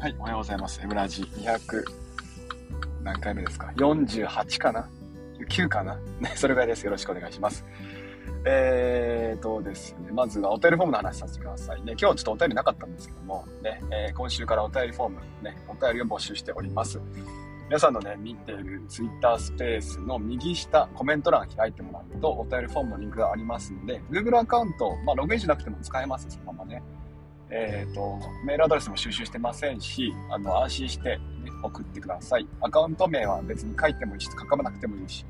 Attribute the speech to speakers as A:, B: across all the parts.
A: はい、おはようございます。エムラジ200何回目ですか ?48 かな ?9 かな、それぐらいです。よろしくお願いします。えーとですね、まずはお便りフォームの話させてくださいね。今日ちょっとお便りなかったんですけども、ね、えー今週からお便りフォーム、ね、お便りを募集しております。皆さんのね、見ている Twitter スペースの右下、コメント欄開いてもらうと、お便りフォームのリンクがありますので、Google アカウント、まあ、ログインしなくても使えます、そのままね。えっ、と、メールアドレスも収集してませんし、あの、安心して、ね、送ってください。アカウント名は別に書いてもいいし、書かなくてもいいし、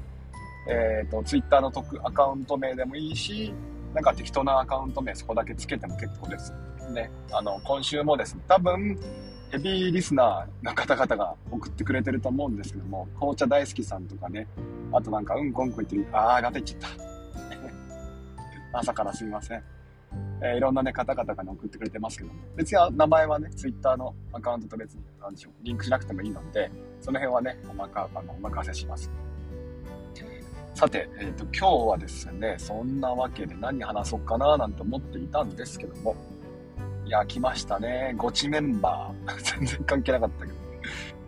A: えっ、と、Twitter のアカウント名でもいいし、なんか適当なアカウント名そこだけつけても結構です。ね、あの、今週もですね、多分、ヘビーリスナーの方々が送ってくれてると思うんですけども、紅茶大好きさんとかね、あとなんか、うんこうんこ言ってる、あー、ガタ言っちゃった。朝からすみません。えーいろんなね、方々がね、送ってくれてますけども、別に名前はね、ツイッターのアカウントと別に、なんでしょう、リンクしなくてもいいので、その辺はね、おまか、あの、お任せします。さて、えっ、と、今日はですね、そんなわけで何話そうかななんて思っていたんですけども、いや、来ましたね。ゴチメンバー。全然関係なかったけど。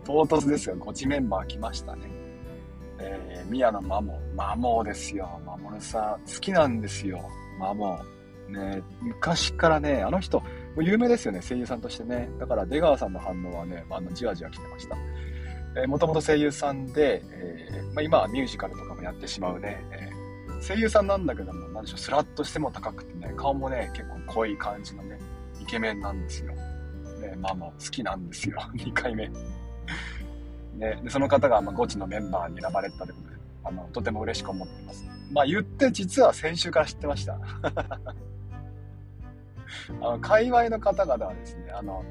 A: 唐突ですよ。ゴチメンバー来ましたね。えー、宮野真帆。真帆ですよ。真帆さん。好きなんですよ。真帆。ね、昔からね、あの人、もう有名ですよね。声優さんとしてね。だから出川さんの反応はね、あの、じわじわ来てました。え、もともと声優さんで、えーまあ、今はミュージカルとかもやってしまうね。えー声優さんなんだけども、なんでしょう、スラッとしても高くてね、顔もね、結構濃い感じのね、イケメンなんですよ。ね、まあまあ好きなんですよ。2回目。ね、でその方がまあゴチのメンバーに選ばれたということで、あの、とても嬉しく思っています。まあ言って実は先週から知ってました。あの、界隈の方々はですね、あの、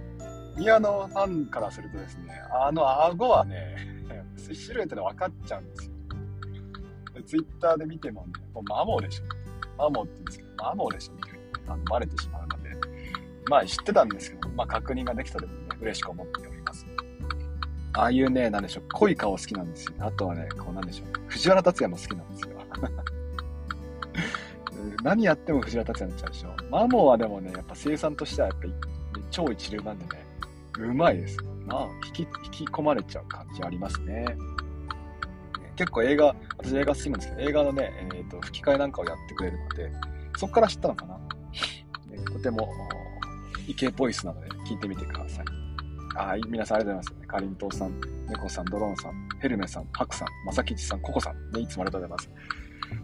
A: 宮野ファンからするとですね、あの顎はね、シルエットで分かっちゃうんですよ。でツイッターで見てもね、もうマモでしょ。マモって言うんですけど、マモでしょってあのバレてしまうので、まあ知ってたんですけど、まあ確認ができたということで、嬉しく思っております。ああいうね、なんでしょう、濃い顔好きなんですよ。あとはね、こうなんでしょう、藤原竜也も好きなんですよ。何やっても藤原竜也になっちゃうでしょ。マモはでもね、やっぱ生産としてはやっぱり、超一流なんでね、うまいです。なあ、引き、引き込まれちゃう感じありますね。結構映画、私映画好きなんですけど、映画のね、えっ、と、吹き替えなんかをやってくれるので、そっから知ったのかな。ね、とても、イケボイスなので、聞いてみてください。はい、皆さんありがとうございます。かりんとうさん、猫さん、ドローンさん、ヘルメさん、ハクさん、まさきちさん、ココさん、ね、いつもありがとうございます。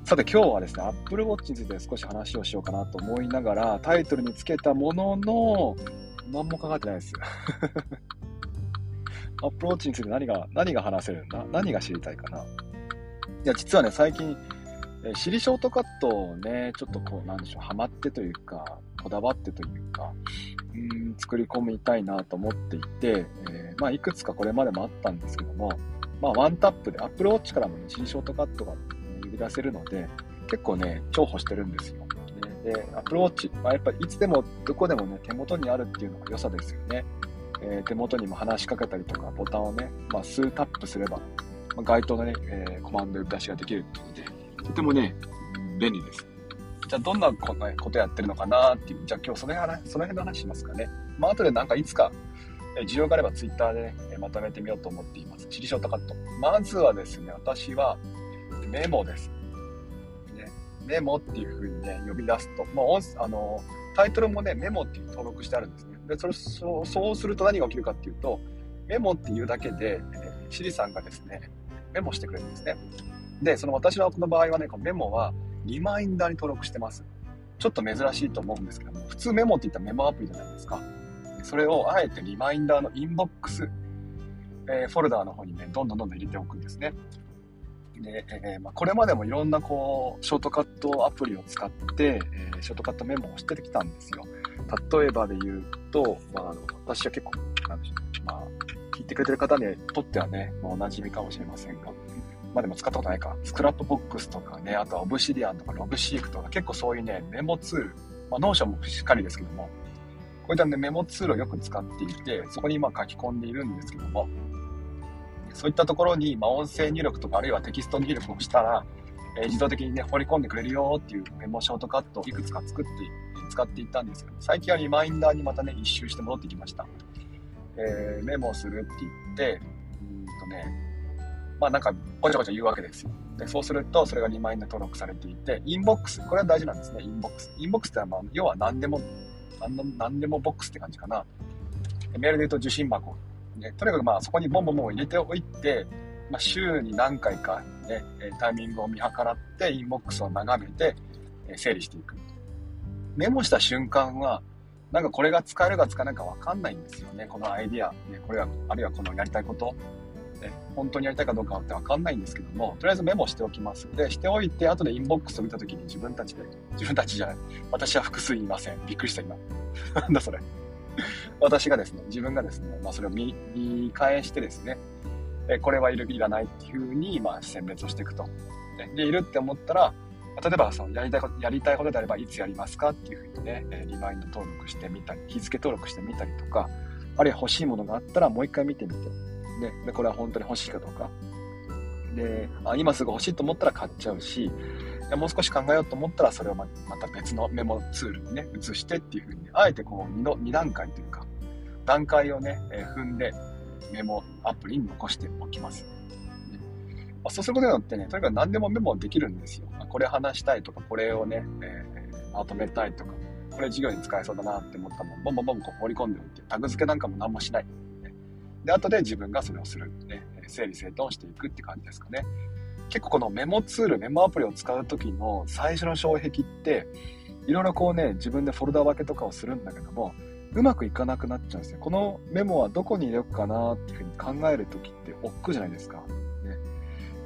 A: さて今日はですね、Apple Watch について少し話をしようかなと思いながら、タイトルにつけたものの、何も考えてないです。Apple Watch について何が、何が話せるんだ？何が知りたいかな？いや、実はね、最近、えーシリショートカットをね、ちょっとこう、なんでしょう、ハマってというか、こだわってというか、うん、作り込みたいなと思っていて、えーまあ、いくつかこれまでもあったんですけども、まあ、ワンタップで、Apple Watch からもね、シリショートカットが呼び出せるので、結構ね、重宝してるんですよ。で、Apple Watch、まあ、やっぱりいつでも、どこでもね、手元にあるっていうのが良さですよね。えー手元にも話しかけたりとか、ボタンをね、まあ、数タップすれば、まあ、該当のね、えーコマンド呼び出しができるっていうので、とてもね、便利です。じゃあ、どんなこことやってるのかなっていう、じゃあ今日その辺その辺の話しますかね。まあ、後でなんかいつか、え需要があれば Twitter で、ね、まとめてみようと思っています。チリショートカット。まずはですね、私はメモです。ね、メモっていう風にね、呼び出すと、まあ、あの、タイトルもね、メモっていう登録してあるんですね。で、それ、そうそうすると何が起きるかっていうと、メモっていうだけで、えー、シリさんがですね、メモしてくれるんですね。で、その私のこの場合はね、このメモはリマインダーに登録してます。ちょっと珍しいと思うんですけども、普通メモって言ったらメモアプリじゃないですか。それをあえてリマインダーのインボックス、えーフォルダーの方にね、どんどんどんどん入れておくんですね。で、えーまあ、これまでもいろんなこう、ショートカットアプリを使って、えーショートカットメモをしてきたんですよ。例えばで言うと、まあ、あの私は結構、なんでしょう、まあ、聞いてくれてる方にとってはね、まあ、お馴染みかもしれませんが、まあでも使ったことないか、 Scrapbox とかね、あとは Obsidian とか Logseq とか、結構そういうね、メモツール、まあ、 Notion もしかりですけども、こういった、ね、メモツールをよく使っていて、そこに今書き込んでいるんですけども、そういったところに、まあ、音声入力とかあるいはテキスト入力をしたら、えー自動的にね、放り込んでくれるよっていうメモショートカットをいくつか作って、使っていたんですけど、最近はリマインダーにまたね、一周して戻ってきました。えー、メモするって言って、うんとね、まあなんか、ごちゃごちゃ言うわけですよ。で、そうすると、それがリマインダー登録されていて、インボックス、これは大事なんですね、インボックス。インボックスってのは、まあ、要は、何でも、何でもボックスって感じかな。メールで言うと受信箱。ね、とにかくまあそこにボンボンボンを入れておいて、まあ、週に何回かね、タイミングを見計らって、インボックスを眺めて、整理していく。メモした瞬間は、なんかこれが使えるか使えないかわかんないんですよね。このアイディア、ね、これは、あるいはこのやりたいこと、ね、本当にやりたいかどうかってわかんないんですけども、とりあえずメモしておきます。で、しておいて、後でインボックスを見たときに自分たちで、自分たちじゃない。私は複数いません。びっくりした今。なんだそれ。私がですね、自分がですね、まあそれを見返してですね、えこれはいる、いらないっていうふうに、まあ選別をしていくと。で、いるって思ったら、例えばそのやりたいこと、やりたいことであればいつやりますかっていうふうにね、リマインド登録してみたり、日付登録してみたりとか、あるいは欲しいものがあったらもう一回見てみて、で、でこれは本当に欲しいかどうか。で、あ今すぐ欲しいと思ったら買っちゃうし、もう少し考えようと思ったらそれをまた別のメモツールにね、移してっていうふうに、あえてこう 2, の2段階というか、段階をね、え踏んでメモアプリに残しておきます。まあ、そうすることによってね、とにかく何でもメモできるんですよ。これ話したいとか、これをね、えー、まとめたいとか、これ授業に使えそうだなって思ったもん、ボンボンボンこう放り込んでおいて、タグ付けなんかも何もしない。ね、で、後で自分がそれをする。ね、整理整頓していくって感じですかね。結構このメモツール、メモアプリを使う時の最初の障壁って、いろいろこうね、自分でフォルダ分けとかをするんだけども、うまくいかなくなっちゃうんですよ。このメモはどこに入れようかなっていうふうに考える時って億劫じゃないですか。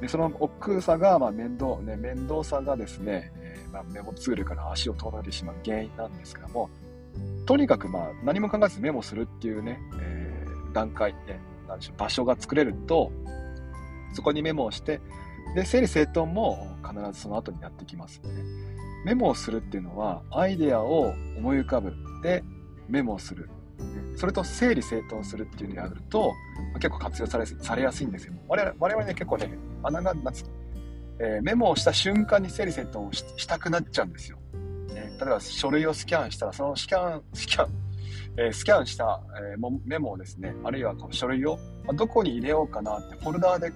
A: でその億劫さが、まあ、面倒、ね、面倒さがですね、えー、まあ、メモツールから足を取られてしまう原因なんですけども、とにかく、まあ、何も考えずメモするっていうね、えー、段階、ね、なんでしょう、場所が作れると、そこにメモをして、で、整理整頓も必ずその後にやってきますね。メモをするっていうのは、アイデアを思い浮かぶ。で、メモをする。それと整理整頓するっていうのをやると、結構活用されされやすいんですよ。我々我々ね、結構ね、穴が、なつえー、メモをした瞬間に整理整頓をしたくなっちゃうんですよ。えー、例えば書類をスキャンしたら、そのスキャン、スキャン、えー、スキャンした、えメモをですね、あるいはこの書類を、どこに入れようかなってフォルダーで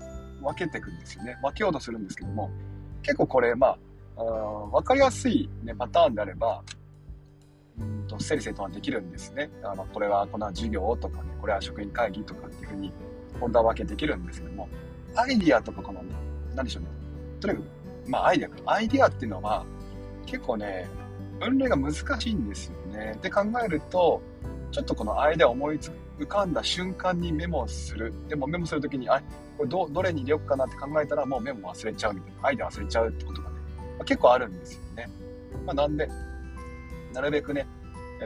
A: 分けていくんですよね。分けようとするんですけども、結構これ、まあ、あ分かりやすい、ね、パターンであれば、うんと整理整頓はできるんですね。あのこれはこの授業とかね、これは職員会議とかっていうふうにフォルダ分けできるんですけども、アイディアとかこの、何でしょうね。とにかく、まあアイディア、アイディアっていうのは結構ね、分類が難しいんですよね。って考えると、ちょっとこのアイデアを思い浮かんだ瞬間にメモをする。でもメモするときに、あこれどどれに入れようかなって考えたらもうメモ忘れちゃうみたいな。アイデア忘れちゃうってことがね、まあ、結構あるんですよね。まあ、なんで、なるべくね、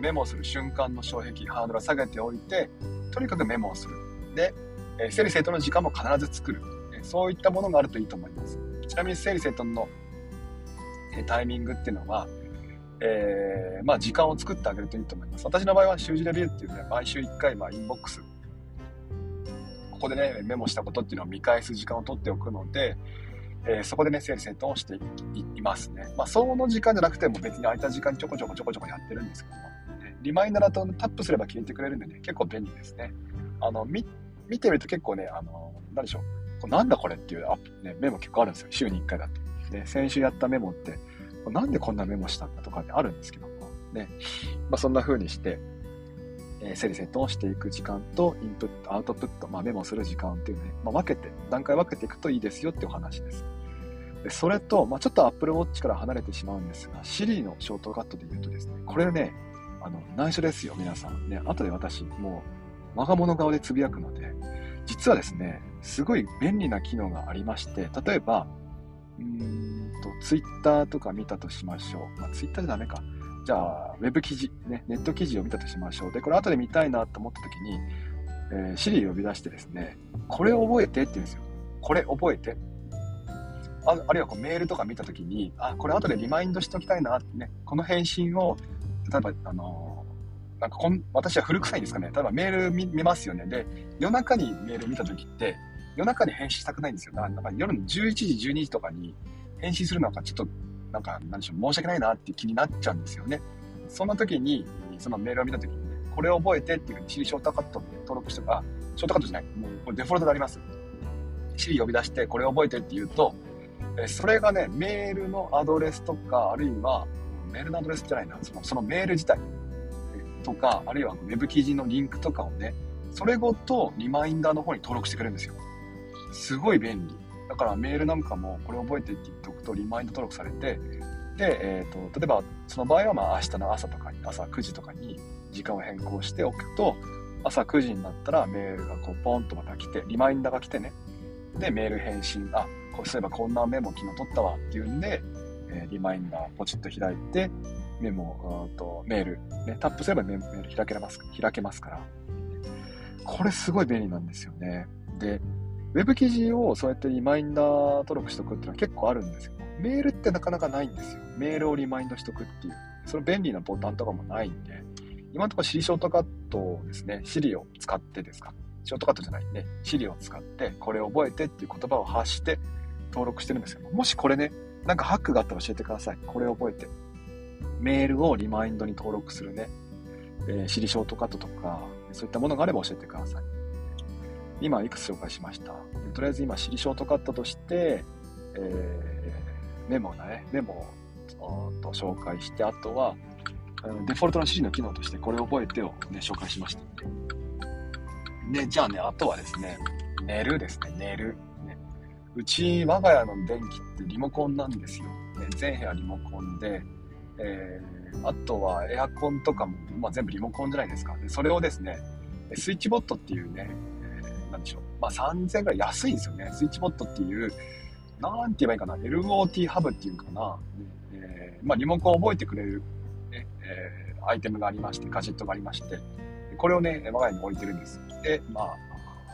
A: メモする瞬間の障壁、ハードルを下げておいて、とにかくメモをする。で、え整理整頓の時間も必ず作る。そういったものがあるといいと思います。ちなみに整理整頓のタイミングっていうのは、えー、まあ時間を作ってあげるといいと思います。私の場合は習字レビューっていうね、毎週1回、まあインボックス、ここでね、メモしたことっていうのを見返す時間を取っておくので、えー、そこでね、整理整頓をしていますね。まあ、その時間じゃなくても別に空いた時間にちょこちょこちょこちょこやってるんですけども、ね、リマインダーだとタップすれば消えてくれるんでね、結構便利ですね。あの、見、見てみると結構ね、あの、なんでしょう。なんだこれっていうアップ、ね、メモ結構あるんですよ。週に1回だと。で、先週やったメモって、なんでこんなメモしたんだとかね、あるんですけども、ね。まあ、そんな風にして、えー、整理整頓をしていく時間と、インプット、アウトプット、まあ、メモする時間っていうね、まあ、分けて、段階分けていくといいですよってお話です。でそれと、まあ、ちょっと Apple Watch から離れてしまうんですが、Siri のショートカットで言うとですね、これね、あの、内緒ですよ、皆さん。ね、後で私、もう、我が物顔でつぶやくので、実はですね、すごい便利な機能がありまして、例えば、ーんと、Twitter とか見たとしましょう。まあ、Twitter じゃダメか。じゃあ、ウェブ記事、ね、ネット記事を見たとしましょう。で、これ後で見たいなと思った時に、えー、Siri 呼び出してですね、これを覚えてって言うんですよ。これ覚えて。ああるいはこうメールとか見たときに、あ、これ後でリマインドしておきたいなってね、この返信を、例えば、あのー、なんかこん、私は古臭いんですかね。例えばメール見見ますよね。で、夜中にメール見たときって、夜中に返信したくないんですよ。だからなんか夜の11時、12時とかに返信するのがちょっと、なんか、なんでしょう、申し訳ないなっていう気になっちゃうんですよね。そんな時に、そのメールを見た時に、これを覚えてっていうふうに Siri ショートカットで登録してか、ショートカットじゃない、もうこれデフォルトであります。Siri 呼び出してこれを覚えてって言うと、えそれがね、メールのアドレスとか、あるいは、メールのアドレスじゃないな、そのそのメール自体とか、あるいは Web 記事のリンクとかをね、それごとリマインダーの方に登録してくれるんですよ。すごい便利。からメールなんかもこれ覚えてって言っておくとリマインド登録されて、で、えーと、例えばその場合はまあ明日の朝とかに、朝9時とかに時間を変更しておくと、朝9時になったらメールがこうポンとまた来て、リマインダーが来てね、で、メール返信、あ、そういえばこんなメモ昨日取ったわっていうんで、えー、リマインダーポチッと開いて、メモ、とメール、ね、タップすればメール開けます開けますから、これすごい便利なんですよね。で、ウェブ記事をそうやってリマインダー登録しとくっていうのは結構あるんですよ。メールってなかなかないんですよ。メールをリマインドしとくっていう。その便利なボタンとかもないんで、今のところ C ショートカットですね、Siri を使ってですか。ショートカットじゃないね、Siri を使って、これを覚えてっていう言葉を発して登録してるんですよ。もしこれね、なんかハックがあったら教えてください。これを覚えて。メールをリマインドに登録するね、えー、Siri ショートカットとか、そういったものがあれば教えてください。今いくつ紹介しました？とりあえず今、シリショートカットとして、えー、メモだね、メモをと紹介して、あとは、デフォルトの指示の機能としてこれを覚えてを、ね、紹介しました。で、じゃあね、あとはですね、寝るですね、寝る。ね、うち、我が家の電気ってリモコンなんですよ。ね、全部屋リモコンで、えー、あとはエアコンとかも、まあ、全部リモコンじゃないですか。でそれをですね、スイッチボットっていうね、なんでしょう。まあ、3000円ぐらい安いんですよね。スイッチボットっていう、なんて言えばいいかな。LOT ハブっていうかな。えー、まあ、リモコンを覚えてくれる、ね、えー、アイテムがありまして、ガジェットがありまして、これをね、我が家に置いてるんです。で、まあ、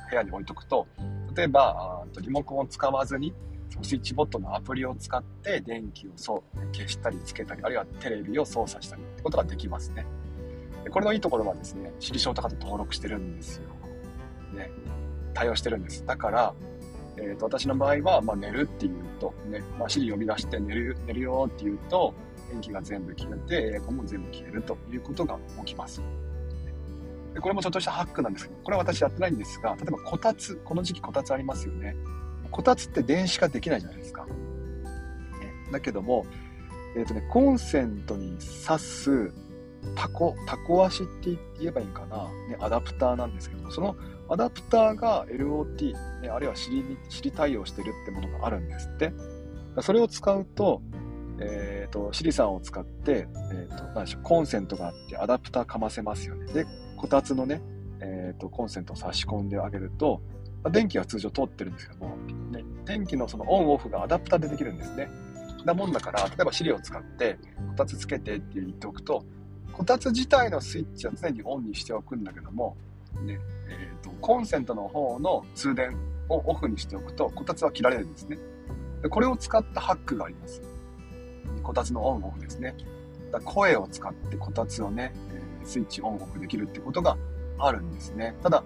A: 部屋に置いとくと、例えば、リモコンを使わずに、スイッチボットのアプリを使って電気を消したりつけたり、あるいはテレビを操作したりってことができますね。これのいいところはですね、シリショートカット登録してるんですよ。ね、対応してるんです。だから、えーと、私の場合は、まあ、寝るっていうと、ね、まあ、シリ呼び出して寝る寝るよっていうと、電気が全部消えて、エアコンも全部消えるということが起きます。でこれもちょっとしたハックなんですけど、これは私やってないんですが、例えばこたつ、この時期こたつありますよね。こたつって電子化できないじゃないですか。ね、だけども、えっ、ー、とね、コンセントに挿すタコ、タコ足って言えばいいんかな、ね、アダプターなんですけども、そのアダプターが LOT、ね、あるいは尻に尻対応してるってものがあるんですって。それを使うと、えっ、ー、と、シリさんを使って、えっ、ー、と、何でしょう、コンセントがあってアダプターかませますよね。で、こたつのね、えっ、ー、と、コンセントを差し込んであげると、電気は通常通ってるんですけども、ね、電気のそのオンオフがアダプターでできるんですね。なもんだから、例えばシリを使って、こたつつけてって言っておくと、こたつ自体のスイッチは常にオンにしておくんだけども、ね、えーと、コンセントの方の通電をオフにしておくと、こたつは切られるんですね。でこれを使ったハックがあります。こたつのオンオフですね。だ声を使ってこたつをね、えスイッチオンオフできるってことがあるんですね。ただ、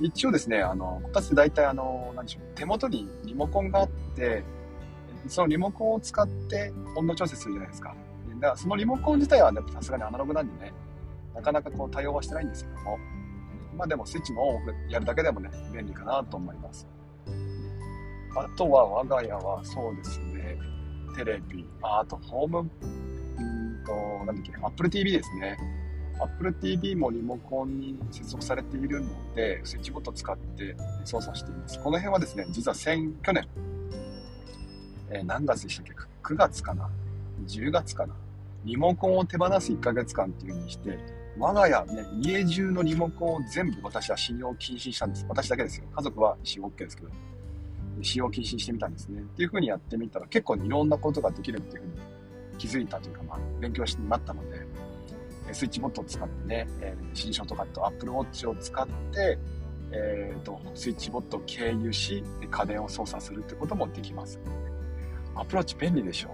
A: 一応ですね、あの、こたつって大体あの、何でしょう、手元にリモコンがあって、そのリモコンを使って温度調節するじゃないですか。だからそのリモコン自体はさすがにアナログなんでね、なかなかこう対応はしてないんですけども、まあでもスイッチのオンオフやるだけでもね、便利かなと思います。あとは我が家はそうですね、テレビ、ああとホーム、うんと、なんだっけ、Apple TV ですね。Apple TV もリモコンに接続されているので、スイッチボット使って操作しています。この辺はですね、実は先、去年、えー、何月でしたっけ ?9 月かな ?10 月かな？リモコンを手放す1ヶ月間っていう風にして、我が家ね、家中のリモコンを全部私は使用禁止したんです。私だけですよ。家族は使用 OK ですけど、使用禁止してみたんですね。っていう風にやってみたら結構いろんなことができるっていう風に気づいたというか、まあ、勉強してなったので、スイッチボットを使ってね、えー、新書とかと Apple Watch を使って、えーと、スイッチボットを経由し、家電を操作するってこともできます。アプローチ便利でしょ？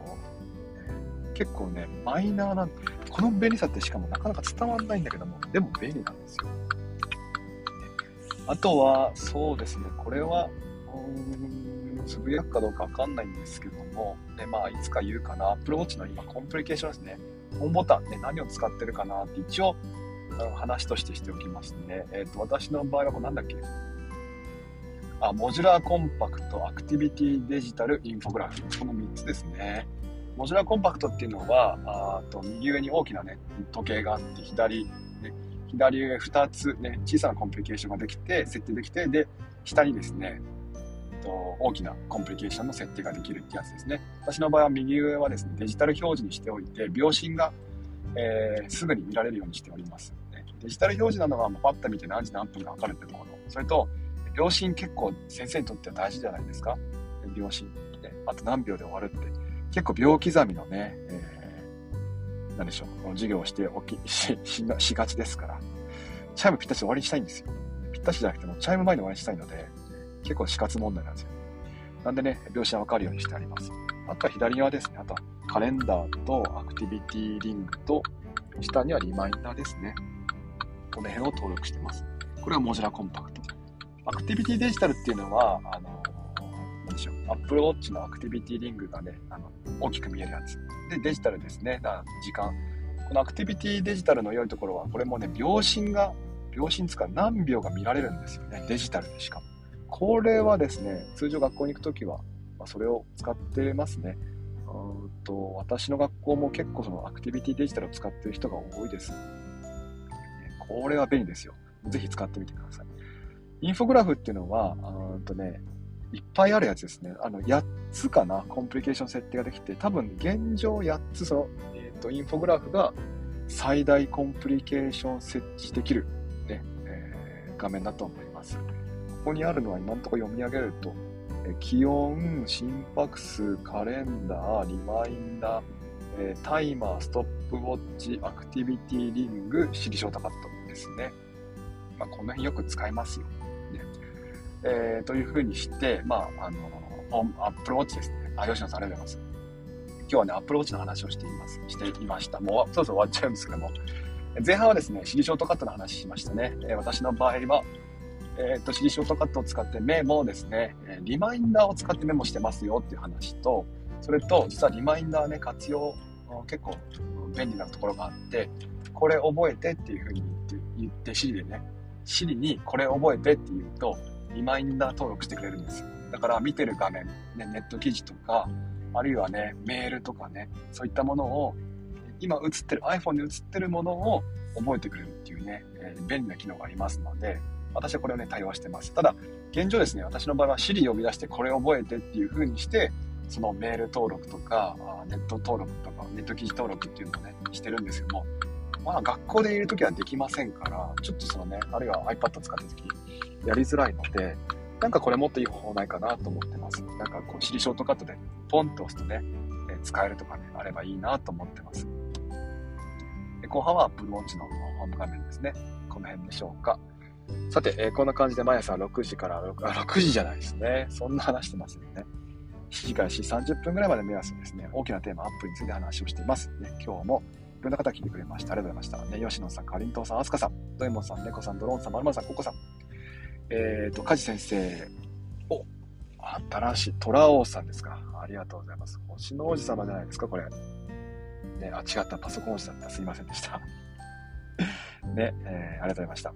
A: 結構ね、マイナーなんこの便利さってしかもなかなか伝わんないんだけども、でも便利なんですよ。あとは、そうですね、これは、うーん、つぶやくかどうかわかんないんですけども、ね、まあ、いつか言うかな、Apple Watch の今、コンプリケーションですね。ホームボタンね、何を使ってるかなって一応、話としてしておきますね。えっ、と、私の場合はこれなんだっけ？あ、モジュラーコンパクト、アクティビティデジタル、インフォグラフ。この3つですね。モジュラーコンパクトっていうのは、あと右上に大きなね、時計があって、左、ね、左上2つね、小さなコンプリケーションができて、設定できて、で、下にですね、と大きなコンプリケーションの設定ができるってやつですね。私の場合は右上はですね、デジタル表示にしておいて、秒針が、えー、すぐに見られるようにしております。デジタル表示なのはパッと見て何時何分か分かるってところ。それと、秒針結構先生にとっては大事じゃないですか。秒針。ね、あと何秒で終わるって。結構秒刻みのね、えー、何でしょう、授業をしておき しししがちですから、チャイムぴったし終わりにしたいんですよ。ぴったしじゃなくても、チャイム前に終わりにしたいので、結構死活問題なんですよ。なんでね、秒針はわかるようにしてあります。あとは左側ですね。あとはカレンダーとアクティビティリングと、下にはリマインダーですね。この辺を登録してます。これはモジュラコンパクト。アクティビティデジタルっていうのは、あの、でしょう、Apple Watch のアクティビティリングがね、あの大きく見えるやつ。で、デジタルですね。だ時間。このアクティビティデジタルの良いところは、これもね、秒針が、秒針つか何秒が見られるんですよね。デジタルでしかも。これはですね、通常学校に行くときは、まあ、それを使ってますね。うんと私の学校も結構そのアクティビティデジタルを使ってる人が多いです。これは便利ですよ。ぜひ使ってみてください。インフォグラフっていうのは、うんとね、いっぱいあるやつですね。あの、8つかな、コンプリケーション設定ができて、多分現状8つ、その、えっ、ー、と、インフォグラフが最大コンプリケーション設置できる、ね、えー、画面だと思います。ここにあるのは今のところ読み上げると、え気温、心拍数、カレンダー、リマインダー、えタイマー、ストップウォッチ、アクティビティリング、シリショートカットですね。まあ、この辺よく使いますよ。えー、というふうにして、まあ、あの、アップルウォッチですね。あ、吉野さんありがとうございます。今日はね、アップルウォッチの話をしています。していました。もう、そろそろ終わっちゃうんですけども。前半はですね、シリショートカットの話しましたね。えー、私の場合は、えっ、ー、と、シリショートカットを使ってメモですね、リマインダーを使ってメモしてますよっていう話と、それと、実はリマインダーね、活用、結構便利なところがあって、これ覚えてっていうふうに言って、言って、シリでね、シリにこれ覚えてって言うと、リマインダー登録してくれるんですよ。だから見てる画面、ね、ネット記事とか、あるいはね、メールとかね、そういったものを、今映ってる、iPhone で映ってるものを覚えてくれるっていうね、えー、便利な機能がありますので、私はこれをね、対応してます。ただ、現状ですね、私の場合は Siri 呼び出してこれ覚えてっていう風にして、そのメール登録とか、ネット登録とか、ネット記事登録っていうのをね、してるんですけども、まあ学校でいるときはできませんから、ちょっとそのね、あるいは iPad 使ったときやりづらいので、なんかこれもっといい方法ないかなと思ってます。なんかこう、シリショートカットでポンと押すとね、え使えるとかね、あればいいなと思ってます。で後半は Apple Watch のホーム画面ですね。この辺でしょうか。さて、えー、こんな感じで毎朝6時から6、あ、6時じゃないですね。そんな話してますよね。7時から4時30分ぐらいまで目安ですね、大きなテーマアップについて話をしています。ね、今日もろんな方聞いてくれました。ありがとうございました。ね、吉野さん、かりんとうさん、あすかさん、ドエモンさん、猫さん、ドローンさん、まるまるさん、ココさん、えっ、ー、と、カジ先生、お、新しい、トラオさんですか。ありがとうございます。星の王子様じゃないですか、これ。ね、あ、違った、パソコン王子だった。すいませんでした。ね、えー、ありがとうございました。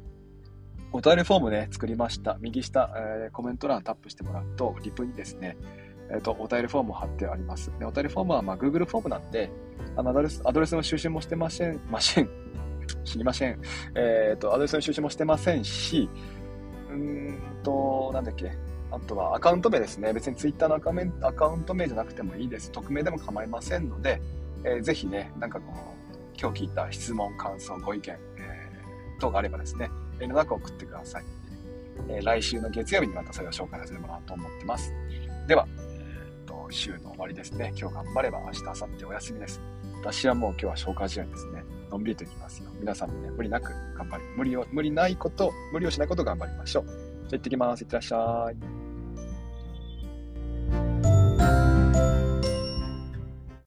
A: お便りフォームね、作りました。右下、えー、コメント欄タップしてもらうと、リプにですね、えっ、と、お便りフォームを貼ってあります。で、お便りフォームは、まあ、Google フォームなんで、あの、アドレス、アドレスの収集もしてません、ません、知りません。えっ、ー、と、アドレスの収集もしてませんし、うーんと、なんだっけ、あとはアカウント名ですね。別に Twitter のアカアカウント名じゃなくてもいいです。匿名でも構いませんので、えー、ぜひね、なんかこの、今日聞いた質問、感想、ご意見、えー、等があればですね、遠慮なく送ってください。え、来週の月曜日にまたそれを紹介させてもらおうと思ってます。では、週の終わりですね。今日頑張れば明日、明後日お休みです。私はもう今日は消化試合ですね。のんびりといきますよ。皆さんもね、無理なく頑張り、無理を、無理ないこと、無理をしないことを頑張りましょう。じゃあ行ってきます。いってらっしゃい。